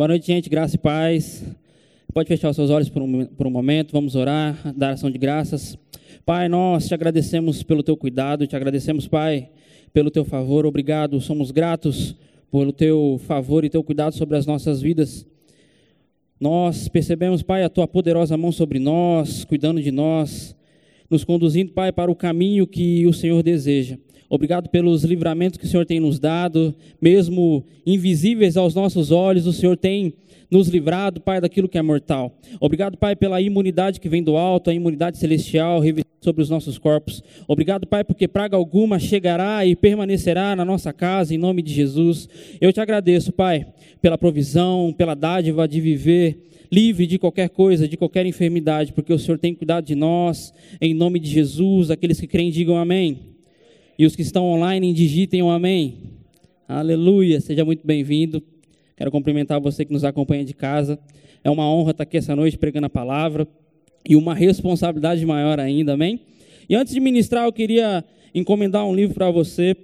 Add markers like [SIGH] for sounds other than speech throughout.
Boa noite, gente. Graça e paz. Pode fechar os seus olhos por um, por um momento. Vamos orar, dar ação de graças. Pai, nós te agradecemos pelo teu cuidado, te agradecemos, Pai, pelo teu favor. Obrigado. Somos gratos pelo teu favor e teu cuidado sobre as nossas vidas. Nós percebemos, Pai, a tua poderosa mão sobre nós, cuidando de nós, nos conduzindo, Pai, para o caminho que o Senhor deseja. Obrigado pelos livramentos que o Senhor tem nos dado, mesmo invisíveis aos nossos olhos, o Senhor tem nos livrado, Pai, daquilo que é mortal. Obrigado, Pai, pela imunidade que vem do alto, a imunidade celestial sobre os nossos corpos. Obrigado, Pai, porque praga alguma chegará e permanecerá na nossa casa, em nome de Jesus. Eu te agradeço, Pai, pela provisão, pela dádiva de viver livre de qualquer coisa, de qualquer enfermidade, porque o Senhor tem cuidado de nós, em nome de Jesus. Aqueles que creem, digam amém. E os que estão online, digitem um amém. Aleluia, seja muito bem-vindo. Quero cumprimentar você que nos acompanha de casa. É uma honra estar aqui essa noite pregando a palavra e uma responsabilidade maior ainda, amém? E antes de ministrar, eu queria encomendar um livro para você,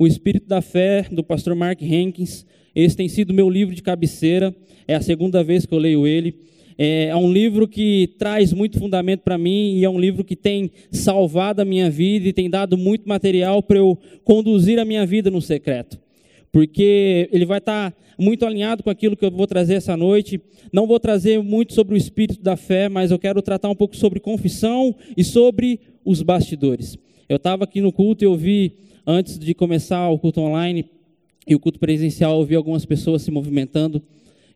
O Espírito da Fé, do pastor Mark Hankins. Esse tem sido meu livro de cabeceira, é a segunda vez que eu leio ele. É, é um livro que traz muito fundamento para mim e é um livro que tem salvado a minha vida e tem dado muito material para eu conduzir a minha vida no secreto. Porque ele vai estar tá muito alinhado com aquilo que eu vou trazer essa noite. Não vou trazer muito sobre o espírito da fé, mas eu quero tratar um pouco sobre confissão e sobre os bastidores. Eu estava aqui no culto e eu vi, antes de começar o culto online e o culto presencial, eu vi algumas pessoas se movimentando.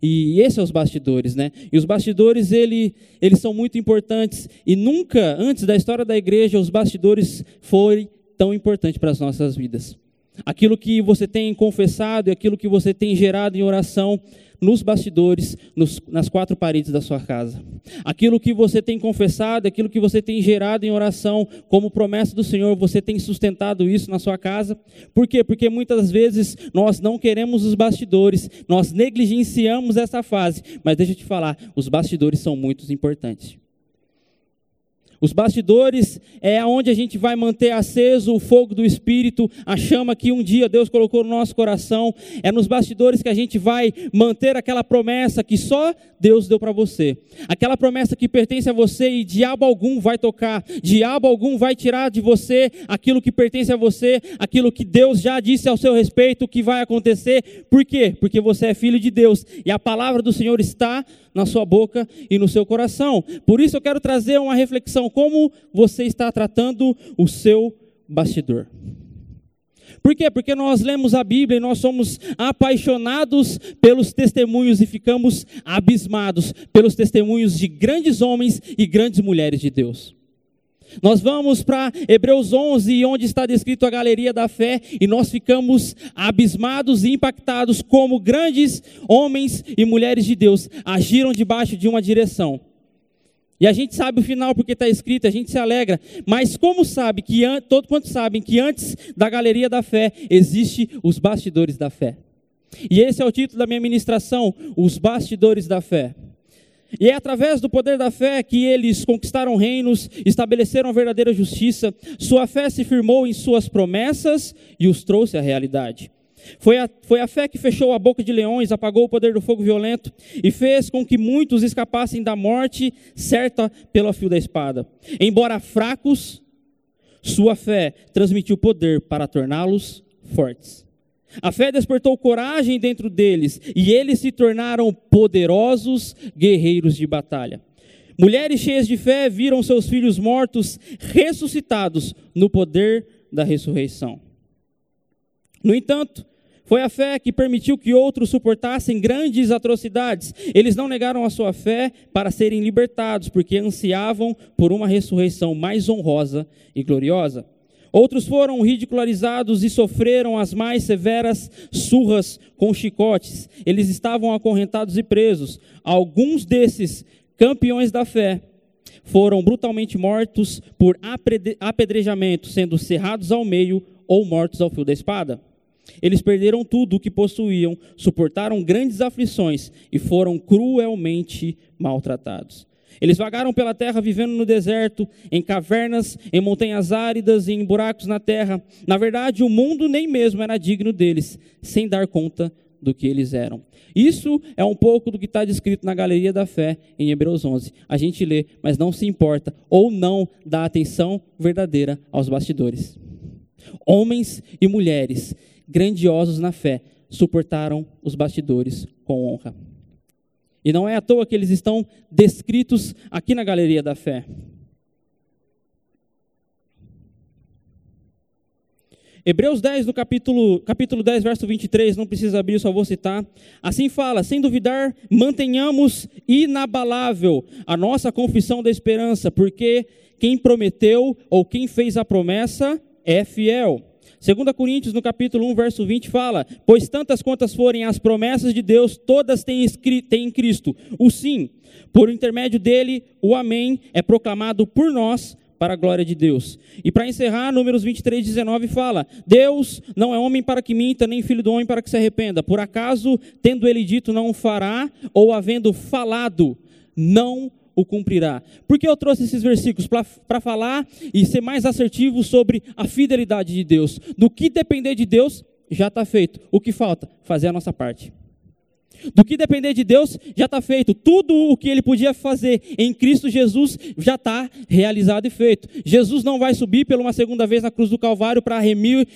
E esses são os bastidores, né? E os bastidores, ele, eles são muito importantes. E nunca, antes da história da igreja, os bastidores foram tão importantes para as nossas vidas. Aquilo que você tem confessado e aquilo que você tem gerado em oração nos bastidores, nos, nas quatro paredes da sua casa. Aquilo que você tem confessado, aquilo que você tem gerado em oração, como promessa do Senhor, você tem sustentado isso na sua casa. Por quê? Porque muitas vezes nós não queremos os bastidores, nós negligenciamos essa fase. Mas deixa eu te falar, os bastidores são muito importantes. Os bastidores é onde a gente vai manter aceso o fogo do Espírito, a chama que um dia Deus colocou no nosso coração. É nos bastidores que a gente vai manter aquela promessa que só Deus deu para você. Aquela promessa que pertence a você e diabo algum vai tocar, diabo algum vai tirar de você aquilo que pertence a você, aquilo que Deus já disse ao seu respeito que vai acontecer. Por quê? Porque você é filho de Deus e a palavra do Senhor está na sua boca e no seu coração. Por isso eu quero trazer uma reflexão como você está tratando o seu bastidor. Por quê? Porque nós lemos a Bíblia e nós somos apaixonados pelos testemunhos e ficamos abismados pelos testemunhos de grandes homens e grandes mulheres de Deus. Nós vamos para Hebreus 11, onde está descrito a galeria da fé, e nós ficamos abismados e impactados como grandes homens e mulheres de Deus agiram debaixo de uma direção. E a gente sabe o final porque está escrito, a gente se alegra. Mas como sabe que todo quanto sabem que antes da galeria da fé existe os bastidores da fé. E esse é o título da minha ministração, os bastidores da fé. E é através do poder da fé que eles conquistaram reinos, estabeleceram a verdadeira justiça, sua fé se firmou em suas promessas e os trouxe à realidade. Foi a, foi a fé que fechou a boca de leões, apagou o poder do fogo violento e fez com que muitos escapassem da morte certa pelo fio da espada. Embora fracos, sua fé transmitiu poder para torná-los fortes. A fé despertou coragem dentro deles e eles se tornaram poderosos guerreiros de batalha. Mulheres cheias de fé viram seus filhos mortos ressuscitados no poder da ressurreição. No entanto, foi a fé que permitiu que outros suportassem grandes atrocidades. Eles não negaram a sua fé para serem libertados, porque ansiavam por uma ressurreição mais honrosa e gloriosa. Outros foram ridicularizados e sofreram as mais severas surras com chicotes. Eles estavam acorrentados e presos. Alguns desses campeões da fé foram brutalmente mortos por apedrejamento, sendo cerrados ao meio ou mortos ao fio da espada. Eles perderam tudo o que possuíam, suportaram grandes aflições e foram cruelmente maltratados. Eles vagaram pela terra vivendo no deserto, em cavernas, em montanhas áridas e em buracos na terra. Na verdade, o mundo nem mesmo era digno deles, sem dar conta do que eles eram. Isso é um pouco do que está descrito na Galeria da Fé em Hebreus 11. A gente lê, mas não se importa ou não dá atenção verdadeira aos bastidores. Homens e mulheres grandiosos na fé suportaram os bastidores com honra. E não é à toa que eles estão descritos aqui na Galeria da Fé. Hebreus 10, no capítulo, capítulo 10, verso 23, não precisa abrir, só vou citar. Assim fala: sem duvidar, mantenhamos inabalável a nossa confissão da esperança, porque quem prometeu ou quem fez a promessa é fiel. 2 Coríntios, no capítulo 1, verso 20, fala: Pois tantas quantas forem as promessas de Deus, todas têm, em Cristo o sim. Por intermédio dele, o amém é proclamado por nós para a glória de Deus. E para encerrar, Números 23, 19 fala: Deus não é homem para que minta, nem filho do homem para que se arrependa. Por acaso, tendo ele dito, não fará, ou havendo falado, não o cumprirá. Por que eu trouxe esses versículos? Para falar e ser mais assertivo sobre a fidelidade de Deus. Do que depender de Deus, já está feito. O que falta? Fazer a nossa parte. Do que depender de Deus, já está feito. Tudo o que ele podia fazer em Cristo Jesus já está realizado e feito. Jesus não vai subir pela uma segunda vez na cruz do Calvário para remir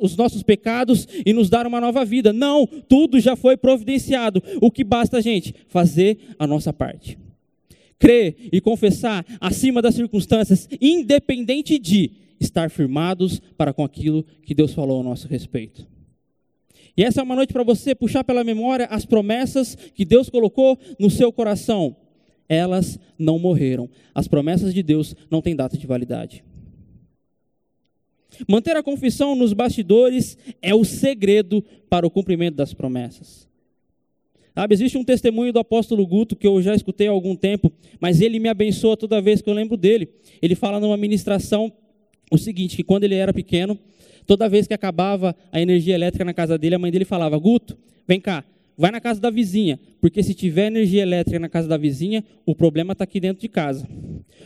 os nossos pecados e nos dar uma nova vida. Não, tudo já foi providenciado. O que basta, gente? Fazer a nossa parte. Crer e confessar acima das circunstâncias, independente de estar firmados para com aquilo que Deus falou a nosso respeito. E essa é uma noite para você puxar pela memória as promessas que Deus colocou no seu coração. Elas não morreram. As promessas de Deus não têm data de validade. Manter a confissão nos bastidores é o segredo para o cumprimento das promessas. Sabe, existe um testemunho do apóstolo Guto que eu já escutei há algum tempo, mas ele me abençoa toda vez que eu lembro dele. Ele fala numa ministração o seguinte, que quando ele era pequeno, Toda vez que acabava a energia elétrica na casa dele, a mãe dele falava: Guto, vem cá, vai na casa da vizinha, porque se tiver energia elétrica na casa da vizinha, o problema está aqui dentro de casa.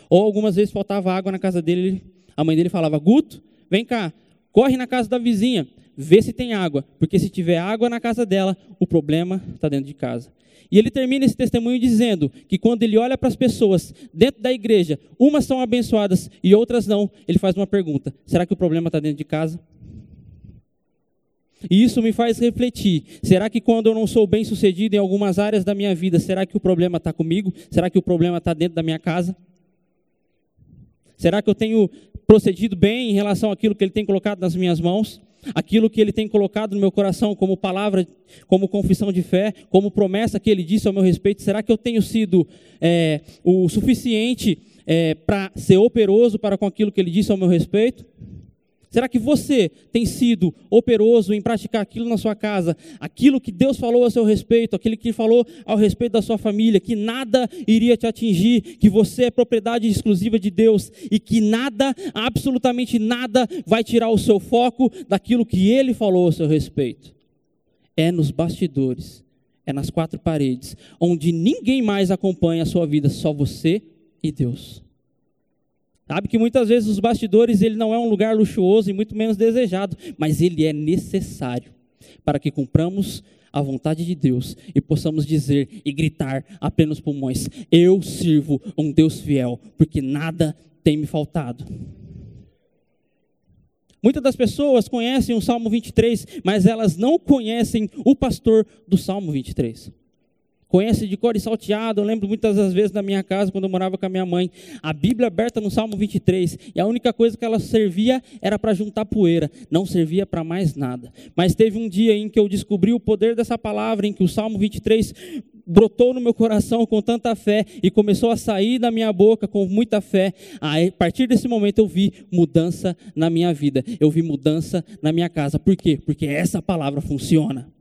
Ou algumas vezes faltava água na casa dele, a mãe dele falava: Guto, vem cá, corre na casa da vizinha, vê se tem água, porque se tiver água na casa dela, o problema está dentro de casa. E ele termina esse testemunho dizendo que quando ele olha para as pessoas dentro da igreja, umas são abençoadas e outras não, ele faz uma pergunta: será que o problema está dentro de casa? E isso me faz refletir: será que quando eu não sou bem sucedido em algumas áreas da minha vida, será que o problema está comigo? Será que o problema está dentro da minha casa? Será que eu tenho procedido bem em relação àquilo que Ele tem colocado nas minhas mãos? Aquilo que Ele tem colocado no meu coração como palavra, como confissão de fé, como promessa que Ele disse ao meu respeito, será que eu tenho sido é, o suficiente é, para ser operoso para com aquilo que Ele disse ao meu respeito? Será que você tem sido operoso em praticar aquilo na sua casa, aquilo que Deus falou a seu respeito, aquilo que falou ao respeito da sua família, que nada iria te atingir, que você é propriedade exclusiva de Deus e que nada, absolutamente nada, vai tirar o seu foco daquilo que Ele falou a seu respeito? É nos bastidores, é nas quatro paredes, onde ninguém mais acompanha a sua vida, só você e Deus. Sabe que muitas vezes os bastidores ele não é um lugar luxuoso e muito menos desejado, mas ele é necessário para que cumpramos a vontade de Deus e possamos dizer e gritar a plenos pulmões: Eu sirvo um Deus fiel, porque nada tem me faltado. Muitas das pessoas conhecem o Salmo 23, mas elas não conhecem o pastor do Salmo 23 conhece de cor e salteado. Eu lembro muitas das vezes na minha casa, quando eu morava com a minha mãe, a Bíblia aberta no Salmo 23, e a única coisa que ela servia era para juntar poeira, não servia para mais nada. Mas teve um dia em que eu descobri o poder dessa palavra, em que o Salmo 23 brotou no meu coração com tanta fé e começou a sair da minha boca com muita fé. A partir desse momento eu vi mudança na minha vida, eu vi mudança na minha casa. Por quê? Porque essa palavra funciona.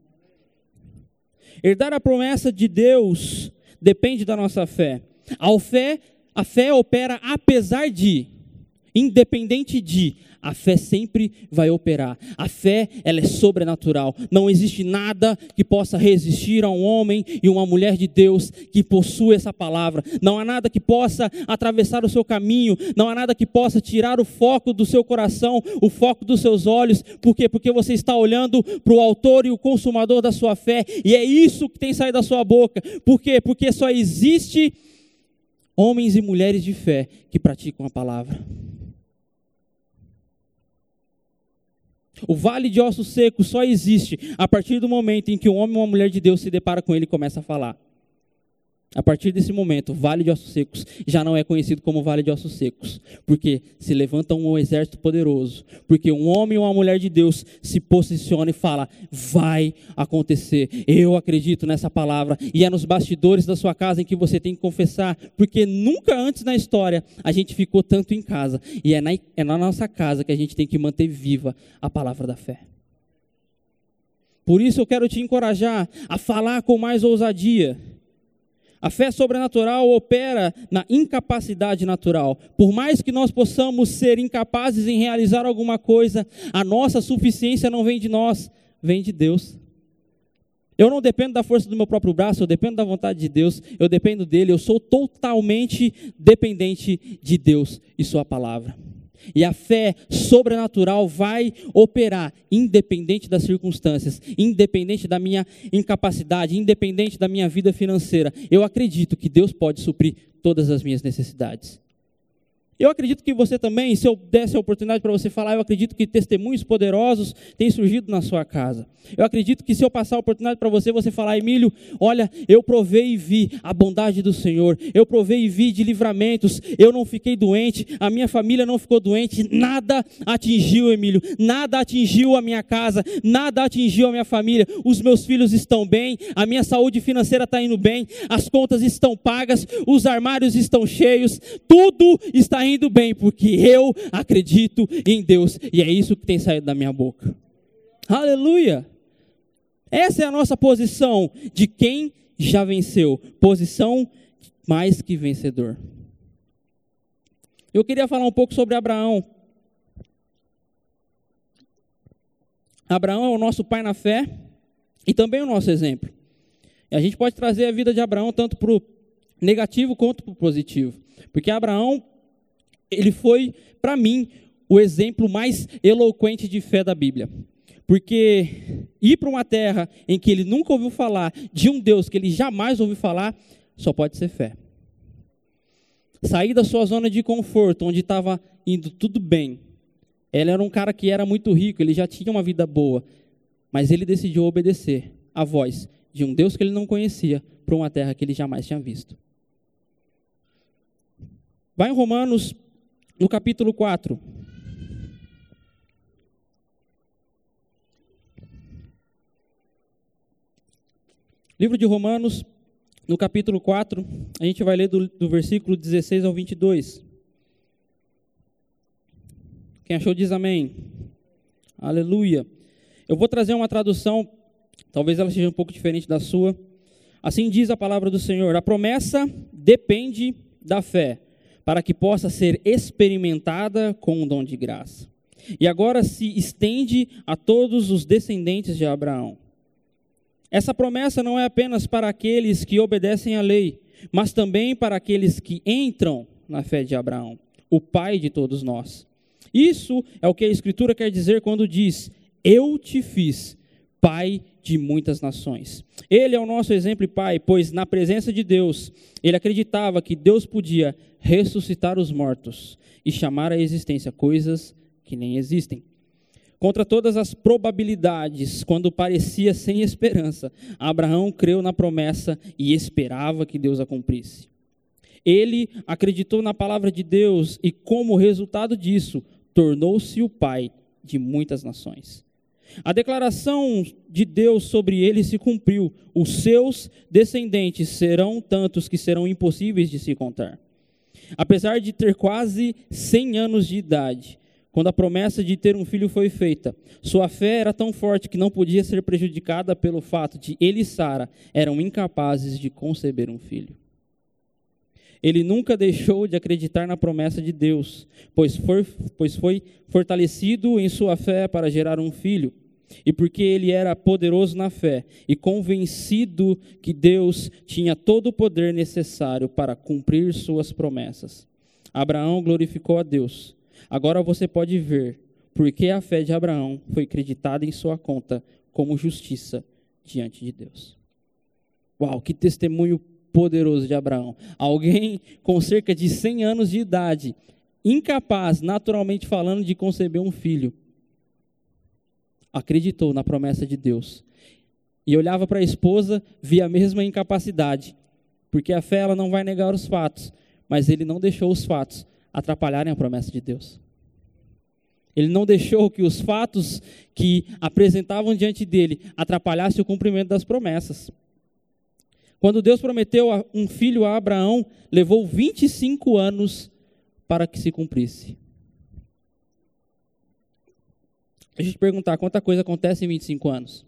Herdar a promessa de Deus depende da nossa fé. A fé, a fé opera apesar de, independente de, a fé sempre vai operar. A fé, ela é sobrenatural. Não existe nada que possa resistir a um homem e uma mulher de Deus que possui essa palavra. Não há nada que possa atravessar o seu caminho, não há nada que possa tirar o foco do seu coração, o foco dos seus olhos. Por quê? Porque você está olhando para o autor e o consumador da sua fé, e é isso que tem saído da sua boca. Por quê? Porque só existe homens e mulheres de fé que praticam a palavra. O vale de ossos secos só existe a partir do momento em que um homem ou uma mulher de Deus se depara com ele e começa a falar. A partir desse momento, o Vale de Ossos Secos já não é conhecido como Vale de Ossos Secos, porque se levanta um exército poderoso, porque um homem ou uma mulher de Deus se posiciona e fala: vai acontecer. Eu acredito nessa palavra e é nos bastidores da sua casa em que você tem que confessar, porque nunca antes na história a gente ficou tanto em casa e é na, é na nossa casa que a gente tem que manter viva a palavra da fé. Por isso eu quero te encorajar a falar com mais ousadia a fé sobrenatural opera na incapacidade natural. Por mais que nós possamos ser incapazes em realizar alguma coisa, a nossa suficiência não vem de nós, vem de Deus. Eu não dependo da força do meu próprio braço, eu dependo da vontade de Deus, eu dependo dele, eu sou totalmente dependente de Deus e Sua palavra. E a fé sobrenatural vai operar, independente das circunstâncias, independente da minha incapacidade, independente da minha vida financeira. Eu acredito que Deus pode suprir todas as minhas necessidades. Eu acredito que você também, se eu desse a oportunidade para você falar, eu acredito que testemunhos poderosos têm surgido na sua casa. Eu acredito que se eu passar a oportunidade para você, você falar, Emílio, olha, eu provei e vi a bondade do Senhor, eu provei e vi de livramentos, eu não fiquei doente, a minha família não ficou doente, nada atingiu, Emílio, nada atingiu a minha casa, nada atingiu a minha família, os meus filhos estão bem, a minha saúde financeira está indo bem, as contas estão pagas, os armários estão cheios, tudo está indo bem, porque eu acredito em Deus, e é isso que tem saído da minha boca. Aleluia! Essa é a nossa posição de quem já venceu, posição mais que vencedor. Eu queria falar um pouco sobre Abraão. Abraão é o nosso pai na fé e também o nosso exemplo. E a gente pode trazer a vida de Abraão tanto para o negativo quanto para o positivo. Porque Abraão ele foi, para mim, o exemplo mais eloquente de fé da Bíblia. Porque ir para uma terra em que ele nunca ouviu falar de um Deus que ele jamais ouviu falar, só pode ser fé. Sair da sua zona de conforto, onde estava indo tudo bem. Ele era um cara que era muito rico, ele já tinha uma vida boa, mas ele decidiu obedecer à voz de um Deus que ele não conhecia para uma terra que ele jamais tinha visto. Vai em Romanos no capítulo 4. Livro de Romanos, no capítulo 4, a gente vai ler do, do versículo 16 ao 22. Quem achou diz amém. Aleluia. Eu vou trazer uma tradução, talvez ela seja um pouco diferente da sua. Assim diz a palavra do Senhor: A promessa depende da fé para que possa ser experimentada com o dom de graça. E agora se estende a todos os descendentes de Abraão. Essa promessa não é apenas para aqueles que obedecem à lei, mas também para aqueles que entram na fé de Abraão, o pai de todos nós. Isso é o que a Escritura quer dizer quando diz: Eu te fiz pai de muitas nações. Ele é o nosso exemplo e pai, pois na presença de Deus, ele acreditava que Deus podia ressuscitar os mortos e chamar à existência coisas que nem existem. Contra todas as probabilidades, quando parecia sem esperança, Abraão creu na promessa e esperava que Deus a cumprisse. Ele acreditou na palavra de Deus e, como resultado disso, tornou-se o pai de muitas nações. A declaração de Deus sobre ele se cumpriu. Os seus descendentes serão tantos que serão impossíveis de se contar. Apesar de ter quase 100 anos de idade, quando a promessa de ter um filho foi feita, sua fé era tão forte que não podia ser prejudicada pelo fato de ele e Sara eram incapazes de conceber um filho. Ele nunca deixou de acreditar na promessa de Deus, pois foi, pois foi fortalecido em sua fé para gerar um filho. E porque ele era poderoso na fé e convencido que Deus tinha todo o poder necessário para cumprir suas promessas. Abraão glorificou a Deus. Agora você pode ver porque a fé de Abraão foi acreditada em sua conta como justiça diante de Deus. Uau, que testemunho poderoso de Abraão. Alguém com cerca de 100 anos de idade, incapaz, naturalmente falando, de conceber um filho, acreditou na promessa de Deus. E olhava para a esposa, via a mesma incapacidade, porque a fé ela não vai negar os fatos, mas ele não deixou os fatos atrapalharem a promessa de Deus. Ele não deixou que os fatos que apresentavam diante dele atrapalhassem o cumprimento das promessas. Quando Deus prometeu um filho a Abraão, levou 25 anos para que se cumprisse. Deixa eu te perguntar, quanta coisa acontece em 25 anos?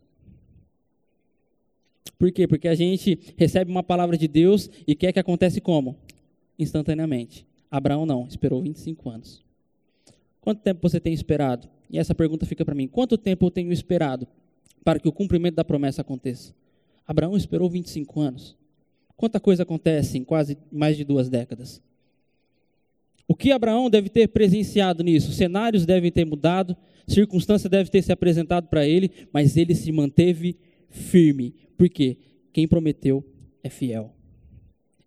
Por quê? Porque a gente recebe uma palavra de Deus e quer que acontece como? Instantaneamente. Abraão não, esperou 25 anos. Quanto tempo você tem esperado? E essa pergunta fica para mim: quanto tempo eu tenho esperado para que o cumprimento da promessa aconteça? Abraão esperou 25 anos. Quanta coisa acontece em quase mais de duas décadas? O que Abraão deve ter presenciado nisso? Cenários devem ter mudado, circunstâncias devem ter se apresentado para ele, mas ele se manteve firme. Por quê? Quem prometeu é fiel.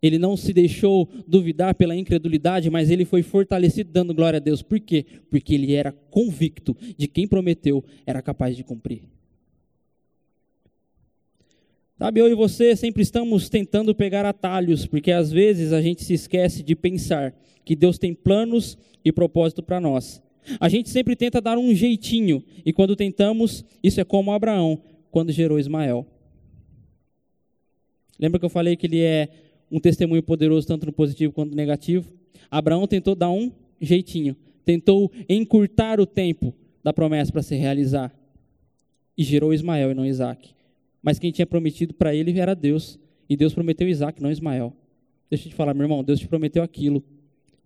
Ele não se deixou duvidar pela incredulidade, mas ele foi fortalecido dando glória a Deus. Por quê? Porque ele era convicto de quem prometeu era capaz de cumprir. Sabe, eu e você sempre estamos tentando pegar atalhos, porque às vezes a gente se esquece de pensar que Deus tem planos e propósito para nós. A gente sempre tenta dar um jeitinho, e quando tentamos, isso é como Abraão, quando gerou Ismael. Lembra que eu falei que ele é um testemunho poderoso tanto no positivo quanto no negativo. Abraão tentou dar um jeitinho, tentou encurtar o tempo da promessa para se realizar e gerou Ismael e não Isaac. Mas quem tinha prometido para ele era Deus, e Deus prometeu Isaac, não Ismael. Deixa eu te falar, meu irmão, Deus te prometeu aquilo.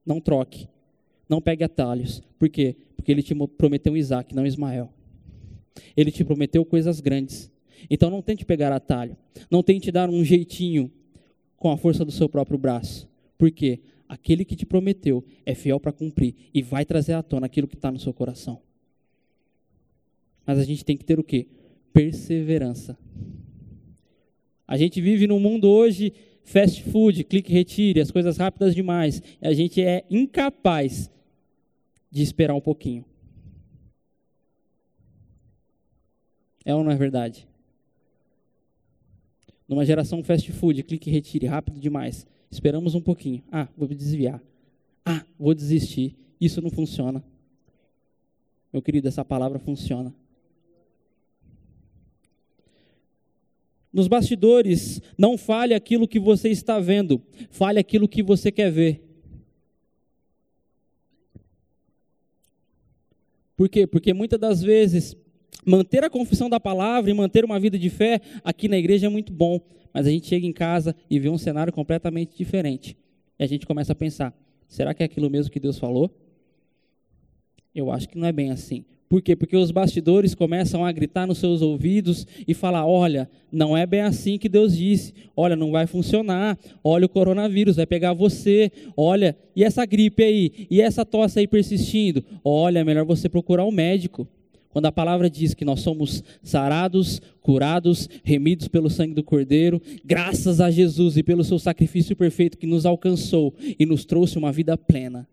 Não troque. Não pegue atalhos. Por quê? Porque ele te prometeu Isaac, não Ismael. Ele te prometeu coisas grandes. Então não tente pegar atalho. Não tente dar um jeitinho com a força do seu próprio braço. Por quê? Aquele que te prometeu é fiel para cumprir e vai trazer à tona aquilo que está no seu coração. Mas a gente tem que ter o quê? Perseverança. A gente vive num mundo hoje fast food, clique retire, as coisas rápidas demais. E a gente é incapaz de esperar um pouquinho. É ou não é verdade? Numa geração fast food, clique retire, rápido demais. Esperamos um pouquinho. Ah, vou me desviar. Ah, vou desistir. Isso não funciona. Meu querido, essa palavra funciona. Nos bastidores, não fale aquilo que você está vendo, fale aquilo que você quer ver. Por quê? Porque muitas das vezes manter a confissão da palavra e manter uma vida de fé aqui na igreja é muito bom, mas a gente chega em casa e vê um cenário completamente diferente. E a gente começa a pensar: será que é aquilo mesmo que Deus falou? Eu acho que não é bem assim. Por quê? Porque os bastidores começam a gritar nos seus ouvidos e falar: olha, não é bem assim que Deus disse, olha, não vai funcionar, olha, o coronavírus vai pegar você, olha, e essa gripe aí, e essa tosse aí persistindo, olha, é melhor você procurar um médico. Quando a palavra diz que nós somos sarados, curados, remidos pelo sangue do Cordeiro, graças a Jesus e pelo seu sacrifício perfeito que nos alcançou e nos trouxe uma vida plena.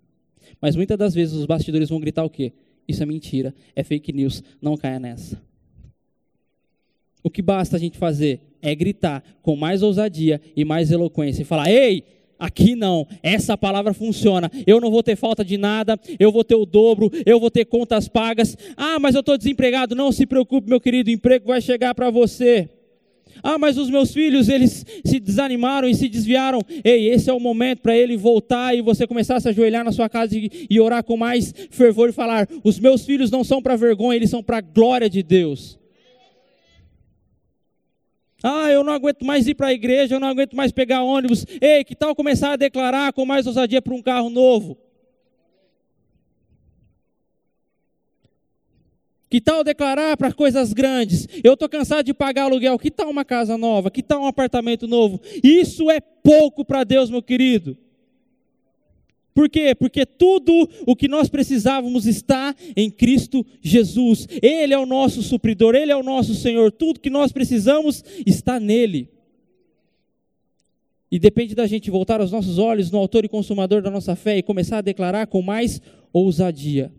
Mas muitas das vezes os bastidores vão gritar o quê? Isso é mentira, é fake news, não caia nessa. O que basta a gente fazer é gritar com mais ousadia e mais eloquência e falar: ei, Aqui não, essa palavra funciona. Eu não vou ter falta de nada, eu vou ter o dobro, eu vou ter contas pagas. Ah, mas eu estou desempregado. Não se preocupe, meu querido, o emprego vai chegar para você. Ah, mas os meus filhos, eles se desanimaram e se desviaram. Ei, esse é o momento para ele voltar e você começar a se ajoelhar na sua casa e, e orar com mais fervor e falar: os meus filhos não são para vergonha, eles são para a glória de Deus. Ah, eu não aguento mais ir para a igreja, eu não aguento mais pegar ônibus. Ei, que tal começar a declarar com mais ousadia para um carro novo? Que tal declarar para coisas grandes? Eu estou cansado de pagar aluguel. Que tal uma casa nova? Que tal um apartamento novo? Isso é pouco para Deus, meu querido. Por quê? Porque tudo o que nós precisávamos está em Cristo Jesus. Ele é o nosso supridor, Ele é o nosso Senhor. Tudo que nós precisamos está nele. E depende da gente voltar os nossos olhos no Autor e Consumador da nossa fé e começar a declarar com mais ousadia.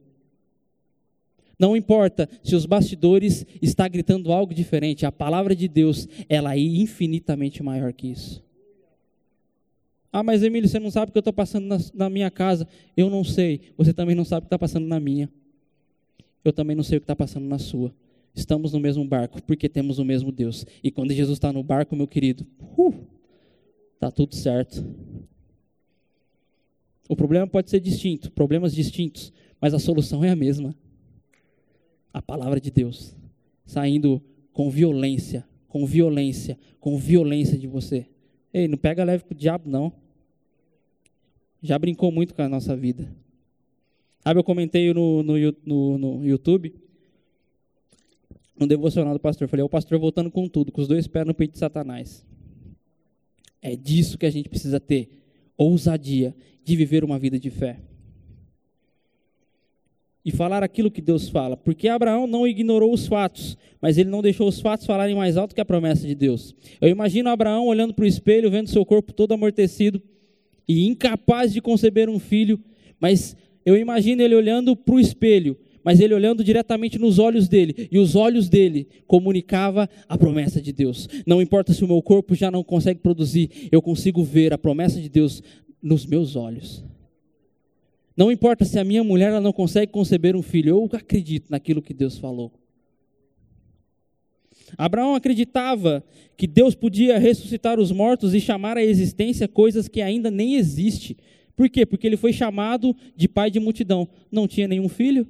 Não importa se os bastidores está gritando algo diferente, a palavra de Deus, ela é infinitamente maior que isso. Ah, mas Emílio, você não sabe o que eu estou passando na, na, minha casa. Eu não sei. Você também não sabe o que está passando na minha. Eu também não sei o que está passando na sua. Estamos no mesmo barco, porque temos o mesmo Deus. E quando Jesus está no barco, meu querido, está uh, tudo certo. O problema pode ser distinto, problemas distintos, mas a solução é a mesma. A palavra de Deus saindo com violência, com violência, com violência de você. Ei, não pega leve com o diabo, não já brincou muito com a nossa vida. Sabe, eu comentei no, no, no, no YouTube, no devocional do pastor, falei, o pastor voltando com tudo, com os dois pés no peito de Satanás. É disso que a gente precisa ter, ousadia de viver uma vida de fé. E falar aquilo que Deus fala, porque Abraão não ignorou os fatos, mas ele não deixou os fatos falarem mais alto que a promessa de Deus. Eu imagino Abraão olhando para o espelho, vendo seu corpo todo amortecido, e incapaz de conceber um filho, mas eu imagino ele olhando para o espelho, mas ele olhando diretamente nos olhos dele, e os olhos dele comunicava a promessa de Deus. Não importa se o meu corpo já não consegue produzir, eu consigo ver a promessa de Deus nos meus olhos. Não importa se a minha mulher ela não consegue conceber um filho, eu acredito naquilo que Deus falou. Abraão acreditava que Deus podia ressuscitar os mortos e chamar à existência coisas que ainda nem existem. Por quê? Porque ele foi chamado de pai de multidão. Não tinha nenhum filho?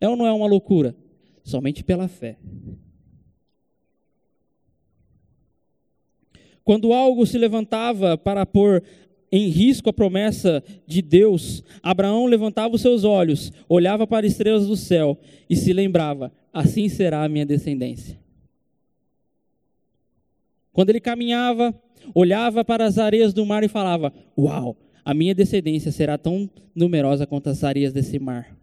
É ou não é uma loucura? Somente pela fé. Quando algo se levantava para pôr em risco a promessa de Deus, Abraão levantava os seus olhos, olhava para as estrelas do céu e se lembrava: assim será a minha descendência. Quando ele caminhava, olhava para as areias do mar e falava: Uau, a minha descendência será tão numerosa quanto as areias desse mar.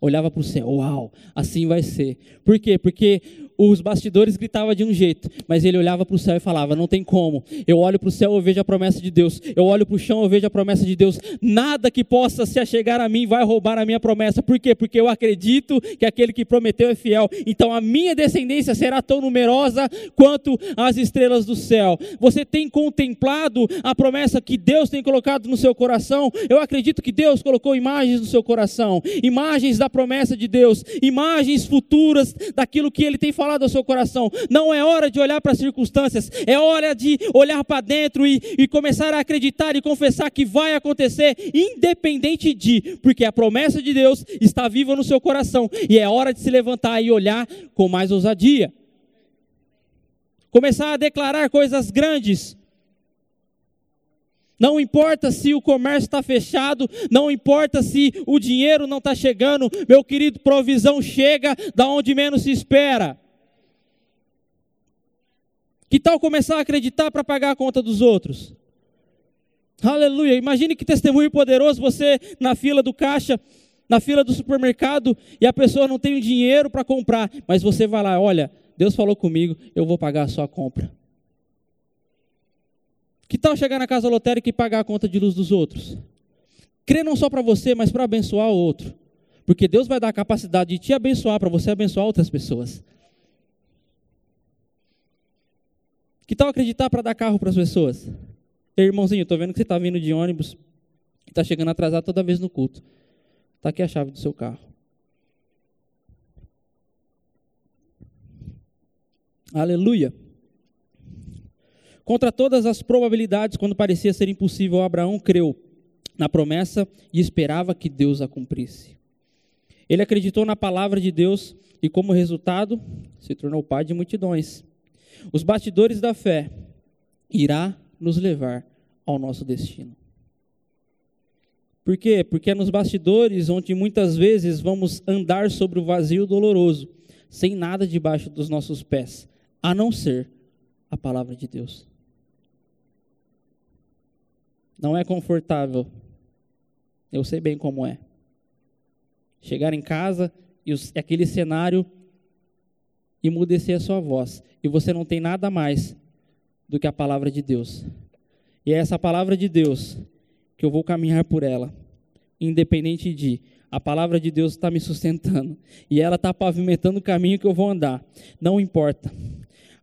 Olhava para o céu, uau, assim vai ser. Por quê? Porque os bastidores gritavam de um jeito, mas ele olhava para o céu e falava: Não tem como. Eu olho para o céu, eu vejo a promessa de Deus. Eu olho para o chão, eu vejo a promessa de Deus. Nada que possa se achegar a mim vai roubar a minha promessa. Por quê? Porque eu acredito que aquele que prometeu é fiel. Então a minha descendência será tão numerosa quanto as estrelas do céu. Você tem contemplado a promessa que Deus tem colocado no seu coração? Eu acredito que Deus colocou imagens no seu coração imagens da promessa de Deus, imagens futuras daquilo que Ele tem falado falado ao seu coração. Não é hora de olhar para as circunstâncias, é hora de olhar para dentro e, e começar a acreditar e confessar que vai acontecer, independente de, porque a promessa de Deus está viva no seu coração e é hora de se levantar e olhar com mais ousadia. Começar a declarar coisas grandes, não importa se o comércio está fechado, não importa se o dinheiro não está chegando, meu querido, provisão chega da onde menos se espera. Que tal começar a acreditar para pagar a conta dos outros? Aleluia. Imagine que testemunho poderoso você na fila do caixa, na fila do supermercado, e a pessoa não tem dinheiro para comprar, mas você vai lá, olha, Deus falou comigo, eu vou pagar a sua compra. Que tal chegar na casa lotérica e pagar a conta de luz dos outros? Crer não só para você, mas para abençoar o outro. Porque Deus vai dar a capacidade de te abençoar para você abençoar outras pessoas. Que tal acreditar para dar carro para as pessoas? Ei, irmãozinho, estou vendo que você está vindo de ônibus e está chegando atrasado toda vez no culto. Está aqui a chave do seu carro. Aleluia. Contra todas as probabilidades, quando parecia ser impossível, Abraão creu na promessa e esperava que Deus a cumprisse. Ele acreditou na palavra de Deus e, como resultado, se tornou pai de multidões. Os bastidores da fé irá nos levar ao nosso destino. Por quê? Porque é nos bastidores onde muitas vezes vamos andar sobre o vazio doloroso, sem nada debaixo dos nossos pés, a não ser a palavra de Deus. Não é confortável. Eu sei bem como é. Chegar em casa e os, aquele cenário emudecer a sua voz, e você não tem nada mais do que a palavra de Deus. E é essa palavra de Deus que eu vou caminhar por ela, independente de. A palavra de Deus está me sustentando e ela está pavimentando o caminho que eu vou andar. Não importa.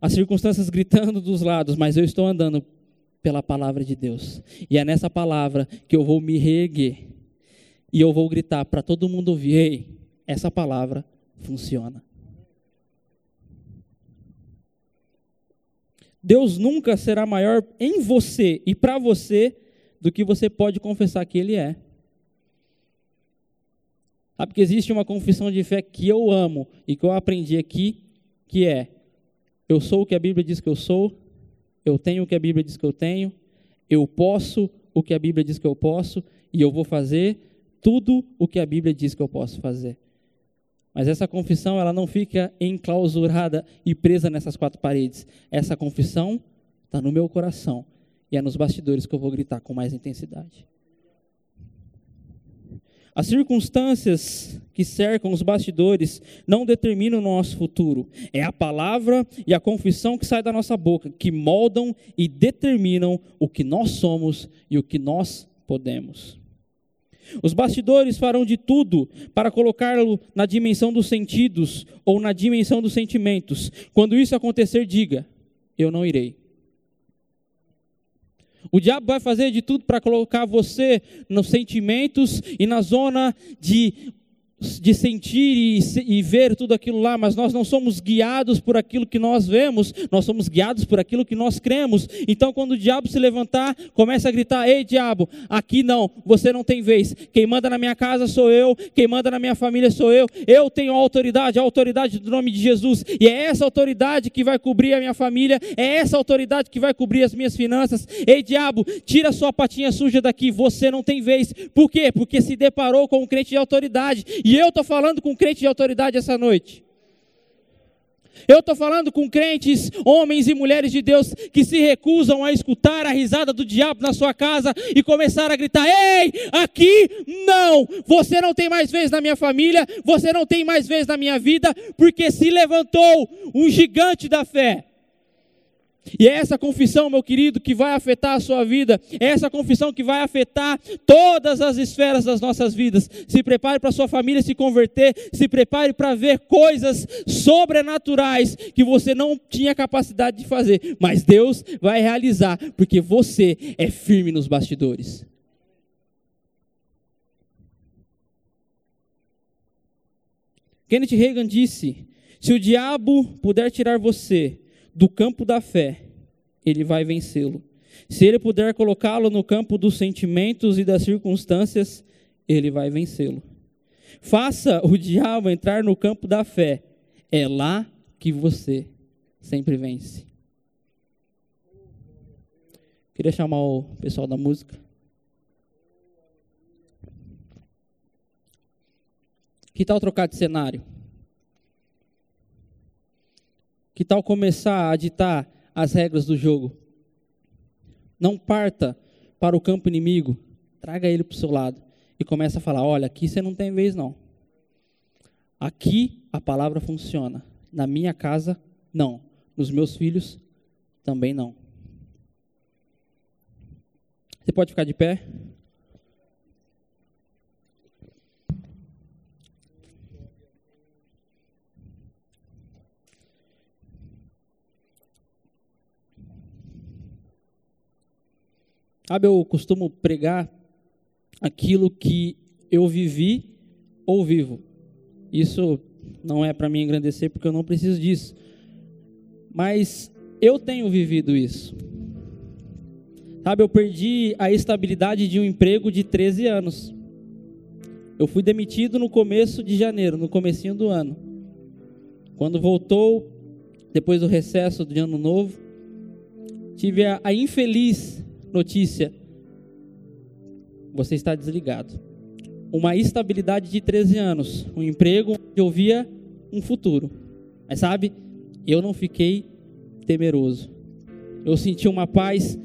As circunstâncias gritando dos lados, mas eu estou andando pela palavra de Deus. E é nessa palavra que eu vou me reerguer. E eu vou gritar para todo mundo ouvir: Ei, essa palavra funciona. Deus nunca será maior em você e para você do que você pode confessar que Ele é. Sabe que existe uma confissão de fé que eu amo e que eu aprendi aqui, que é: eu sou o que a Bíblia diz que eu sou, eu tenho o que a Bíblia diz que eu tenho, eu posso o que a Bíblia diz que eu posso e eu vou fazer tudo o que a Bíblia diz que eu posso fazer. Mas essa confissão ela não fica enclausurada e presa nessas quatro paredes. Essa confissão está no meu coração e é nos bastidores que eu vou gritar com mais intensidade. As circunstâncias que cercam os bastidores não determinam o nosso futuro. É a palavra e a confissão que sai da nossa boca que moldam e determinam o que nós somos e o que nós podemos. Os bastidores farão de tudo para colocá-lo na dimensão dos sentidos ou na dimensão dos sentimentos. Quando isso acontecer, diga: Eu não irei. O diabo vai fazer de tudo para colocar você nos sentimentos e na zona de de sentir e, e, ver tudo aquilo lá, mas nós não somos guiados por aquilo que nós vemos, nós somos guiados por aquilo que nós cremos. Então, quando o diabo se levantar, começa a gritar: Ei, diabo, aqui não, você não tem vez. Quem manda na minha casa sou eu, quem manda na minha família sou eu. Eu tenho a autoridade, a autoridade do nome de Jesus, e é essa autoridade que vai cobrir a minha família, é essa autoridade que vai cobrir as minhas finanças. Ei, diabo, tira sua patinha suja daqui, você não tem vez. Por quê? Porque se deparou com um crente de autoridade. E e eu estou falando com crente de autoridade essa noite. Eu estou falando com crentes, homens e mulheres de Deus, que se recusam a escutar a risada do diabo na sua casa e começar a gritar: Ei, aqui não! Você não tem mais vez na minha família, você não tem mais vez na minha vida, porque se levantou um gigante da fé. E é essa confissão, meu querido, que vai afetar a sua vida, é essa confissão que vai afetar todas as esferas das nossas vidas. Se prepare para sua família se converter, se prepare para ver coisas sobrenaturais que você não tinha capacidade de fazer, mas Deus vai realizar, porque você é firme nos bastidores. Kenneth Reagan disse: se o diabo puder tirar você do campo da fé, ele vai vencê-lo. Se ele puder colocá-lo no campo dos sentimentos e das circunstâncias, ele vai vencê-lo. Faça o [LAUGHS] diabo entrar no campo da fé. É lá que você sempre vence. Queria chamar o pessoal da música. Que tal trocar de cenário? Que tal começar a ditar as regras do jogo? Não parta para o campo inimigo, traga ele para o seu lado e começa a falar: olha, aqui você não tem vez não. Aqui a palavra funciona. Na minha casa, não. Nos meus filhos, também não. Você pode ficar de pé? Sabe, eu costumo pregar aquilo que eu vivi ou vivo. Isso não é para me engrandecer, porque eu não preciso disso. Mas eu tenho vivido isso. Sabe, eu perdi a estabilidade de um emprego de 13 anos. Eu fui demitido no começo de janeiro, no comecinho do ano. Quando voltou depois do recesso de ano novo, tive a, a infeliz notícia: você está desligado. Uma estabilidade de 13 anos, um emprego onde eu via um futuro. Mas sabe, eu não fiquei temeroso. Eu senti uma paz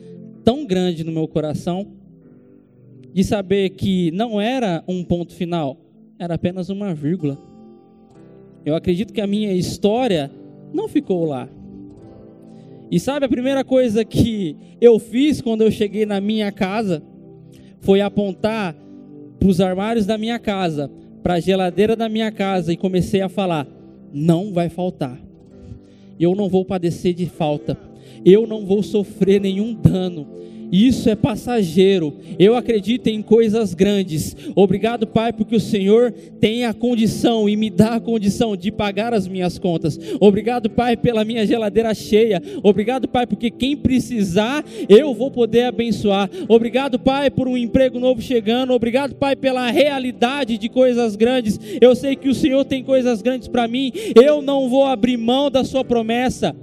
tão grande no meu coração de saber que não era um ponto final, era apenas uma vírgula. Eu acredito que a minha história não ficou lá. E sabe a primeira coisa que eu fiz quando eu cheguei na minha casa foi apontar para os armários da minha casa, para a geladeira da minha casa e comecei a falar: não vai faltar. Eu não vou padecer de falta. Eu não vou sofrer nenhum dano isso é passageiro. Eu acredito em coisas grandes. Obrigado, Pai, porque o Senhor tem a condição e me dá a condição de pagar as minhas contas. Obrigado, Pai, pela minha geladeira cheia. Obrigado, Pai, porque quem precisar, eu vou poder abençoar. Obrigado, Pai, por um emprego novo chegando. Obrigado, Pai, pela realidade de coisas grandes. Eu sei que o Senhor tem coisas grandes para mim. Eu não vou abrir mão da sua promessa.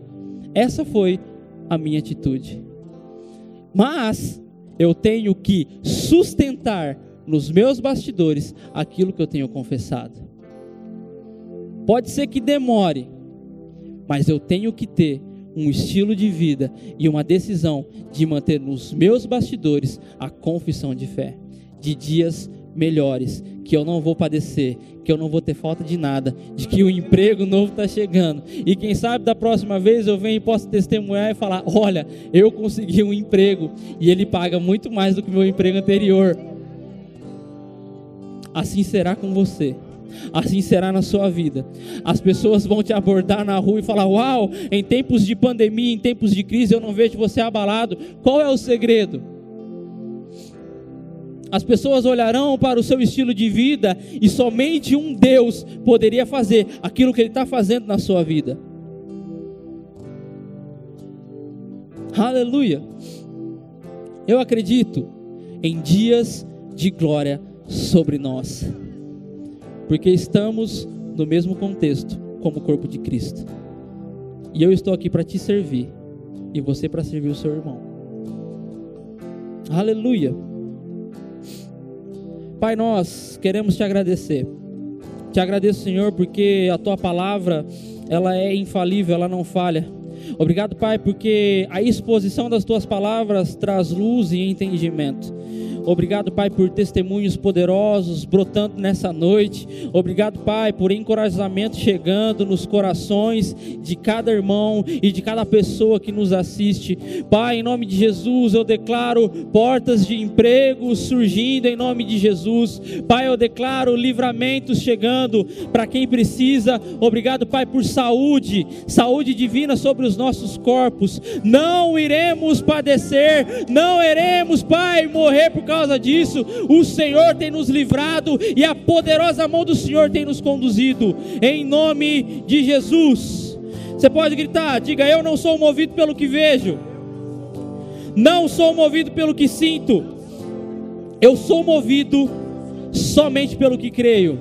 Essa foi a minha atitude. Mas eu tenho que sustentar nos meus bastidores aquilo que eu tenho confessado. Pode ser que demore, mas eu tenho que ter um estilo de vida e uma decisão de manter nos meus bastidores a confissão de fé, de dias melhores, que eu não vou padecer, que eu não vou ter falta de nada, de que o emprego novo está chegando. E quem sabe da próxima vez eu venho e posso testemunhar e falar: olha, eu consegui um emprego e ele paga muito mais do que o meu emprego anterior. Assim será com você. Assim será na sua vida. As pessoas vão te abordar na rua e falar: Uau, em tempos de pandemia, em tempos de crise, eu não vejo você abalado. Qual é o segredo? As pessoas olharão para o seu estilo de vida e somente um Deus poderia fazer aquilo que Ele está fazendo na sua vida. Aleluia. Eu acredito em dias de glória sobre nós, porque estamos no mesmo contexto como o corpo de Cristo. E eu estou aqui para te servir e você para servir o seu irmão. Aleluia. Pai, nós queremos te agradecer. Te agradeço, Senhor, porque a tua palavra, ela é infalível, ela não falha. Obrigado, Pai, porque a exposição das tuas palavras traz luz e entendimento. Obrigado, Pai, por testemunhos poderosos brotando nessa noite. Obrigado, Pai, por encorajamento chegando nos corações de cada irmão e de cada pessoa que nos assiste. Pai, em nome de Jesus, eu declaro portas de emprego surgindo em nome de Jesus. Pai, eu declaro livramentos chegando para quem precisa. Obrigado, Pai, por saúde, saúde divina sobre os nossos corpos. Não iremos padecer, não iremos, Pai, morrer por causa causa disso, o Senhor tem nos livrado e a poderosa mão do Senhor tem nos conduzido, em nome de Jesus. Você pode gritar, diga: Eu não sou movido pelo que vejo, não sou movido pelo que sinto, eu sou movido somente pelo que creio,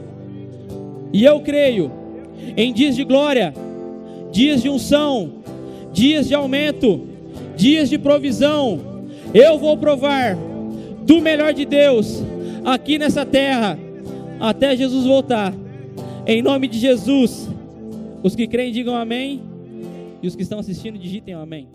e eu creio em dias de glória, dias de unção, dias de aumento, dias de provisão. Eu vou provar do melhor de Deus aqui nessa terra até Jesus voltar. Em nome de Jesus, os que creem digam amém e os que estão assistindo digitem amém.